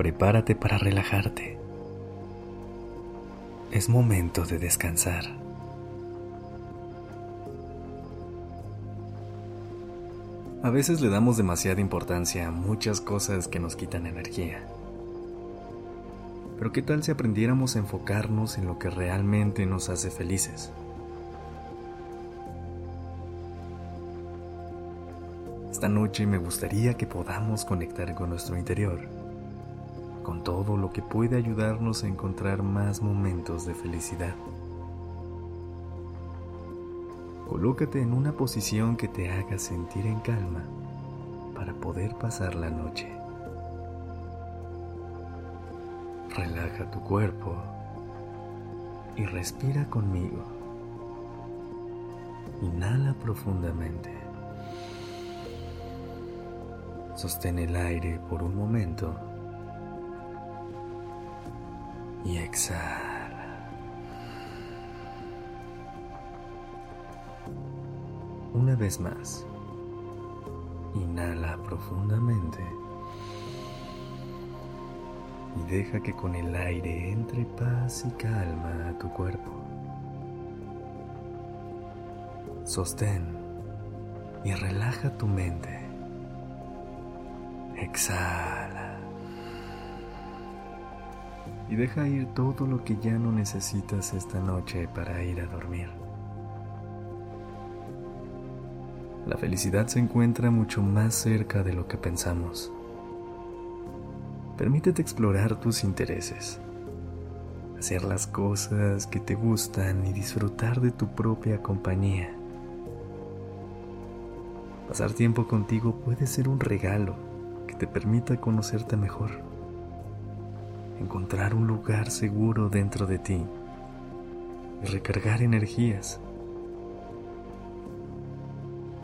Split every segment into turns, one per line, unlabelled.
Prepárate para relajarte. Es momento de descansar. A veces le damos demasiada importancia a muchas cosas que nos quitan energía. Pero ¿qué tal si aprendiéramos a enfocarnos en lo que realmente nos hace felices? Esta noche me gustaría que podamos conectar con nuestro interior, con todo lo que puede ayudarnos a encontrar más momentos de felicidad. Colócate en una posición que te haga sentir en calma para poder pasar la noche. Relaja tu cuerpo y respira conmigo. Inhala profundamente. Sostén el aire por un momento y exhala. Una vez más, inhala profundamente y deja que con el aire entre paz y calma a tu cuerpo. Sostén y relaja tu mente. Exhala. Y deja ir todo lo que ya no necesitas esta noche para ir a dormir. La felicidad se encuentra mucho más cerca de lo que pensamos. Permítete explorar tus intereses, hacer las cosas que te gustan y disfrutar de tu propia compañía. Pasar tiempo contigo puede ser un regalo te permita conocerte mejor, encontrar un lugar seguro dentro de ti y recargar energías.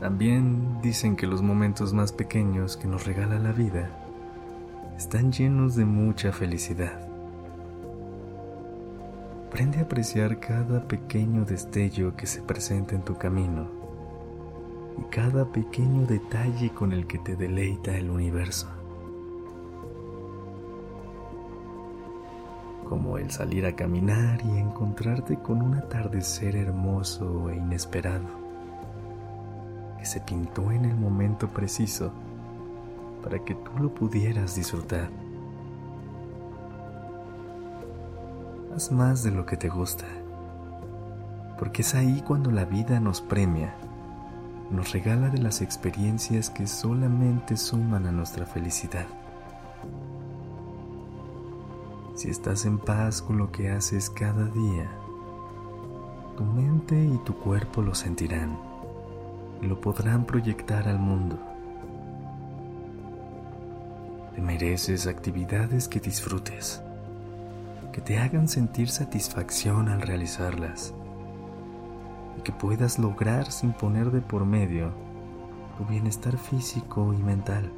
También dicen que los momentos más pequeños que nos regala la vida están llenos de mucha felicidad. Aprende a apreciar cada pequeño destello que se presenta en tu camino y cada pequeño detalle con el que te deleita el universo. Como el salir a caminar y encontrarte con un atardecer hermoso e inesperado, que se pintó en el momento preciso para que tú lo pudieras disfrutar. Haz más de lo que te gusta, porque es ahí cuando la vida nos premia nos regala de las experiencias que solamente suman a nuestra felicidad. Si estás en paz con lo que haces cada día, tu mente y tu cuerpo lo sentirán y lo podrán proyectar al mundo. Te mereces actividades que disfrutes, que te hagan sentir satisfacción al realizarlas que puedas lograr sin poner de por medio tu bienestar físico y mental.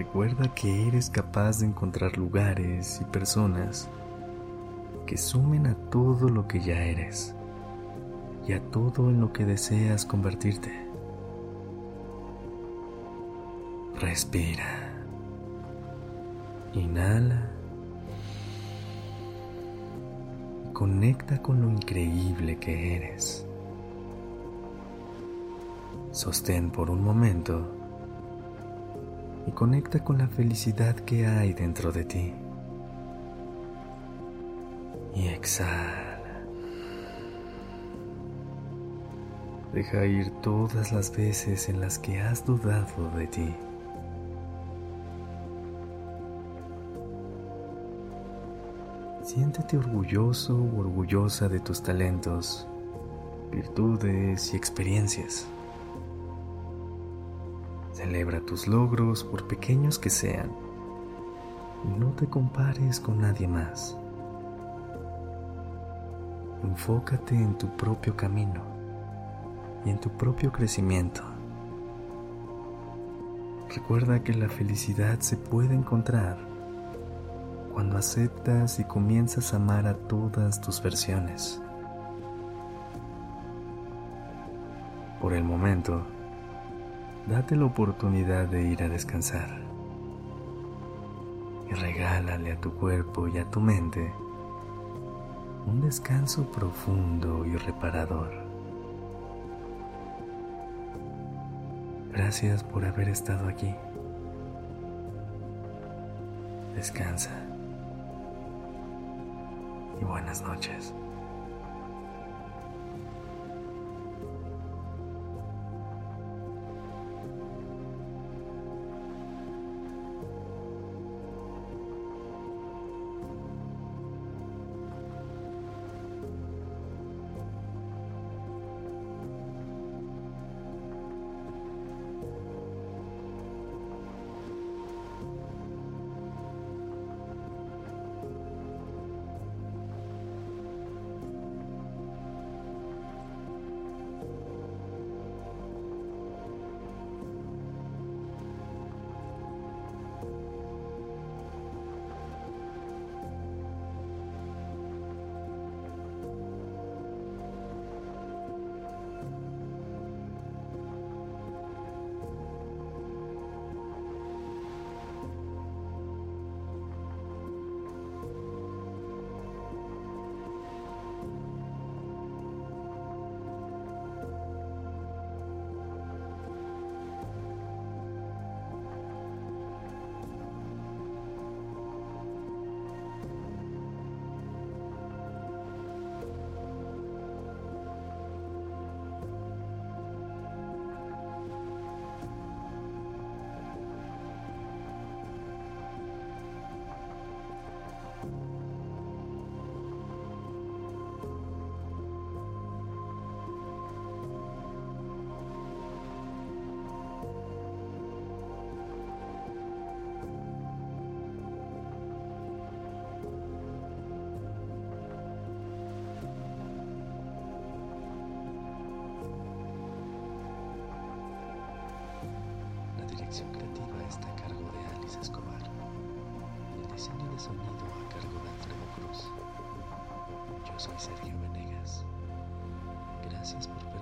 Recuerda que eres capaz de encontrar lugares y personas que sumen a todo lo que ya eres y a todo en lo que deseas convertirte. Respira. Inhala. Conecta con lo increíble que eres. Sostén por un momento y conecta con la felicidad que hay dentro de ti. Y exhala. Deja ir todas las veces en las que has dudado de ti. Siéntete orgulloso o orgullosa de tus talentos, virtudes y experiencias. Celebra tus logros por pequeños que sean. no te compares con nadie más. Enfócate en tu propio camino y en tu propio crecimiento. Recuerda que la felicidad se puede encontrar cuando aceptas y comienzas a amar a todas tus versiones. Por el momento, date la oportunidad de ir a descansar y regálale a tu cuerpo y a tu mente un descanso profundo y reparador. Gracias por haber estado aquí. Descansa. Y buenas noches. Dirección creativa está a cargo de Alice Escobar. El diseño de sonido a cargo de Alfredo Cruz. Yo soy Sergio Venegas. Gracias por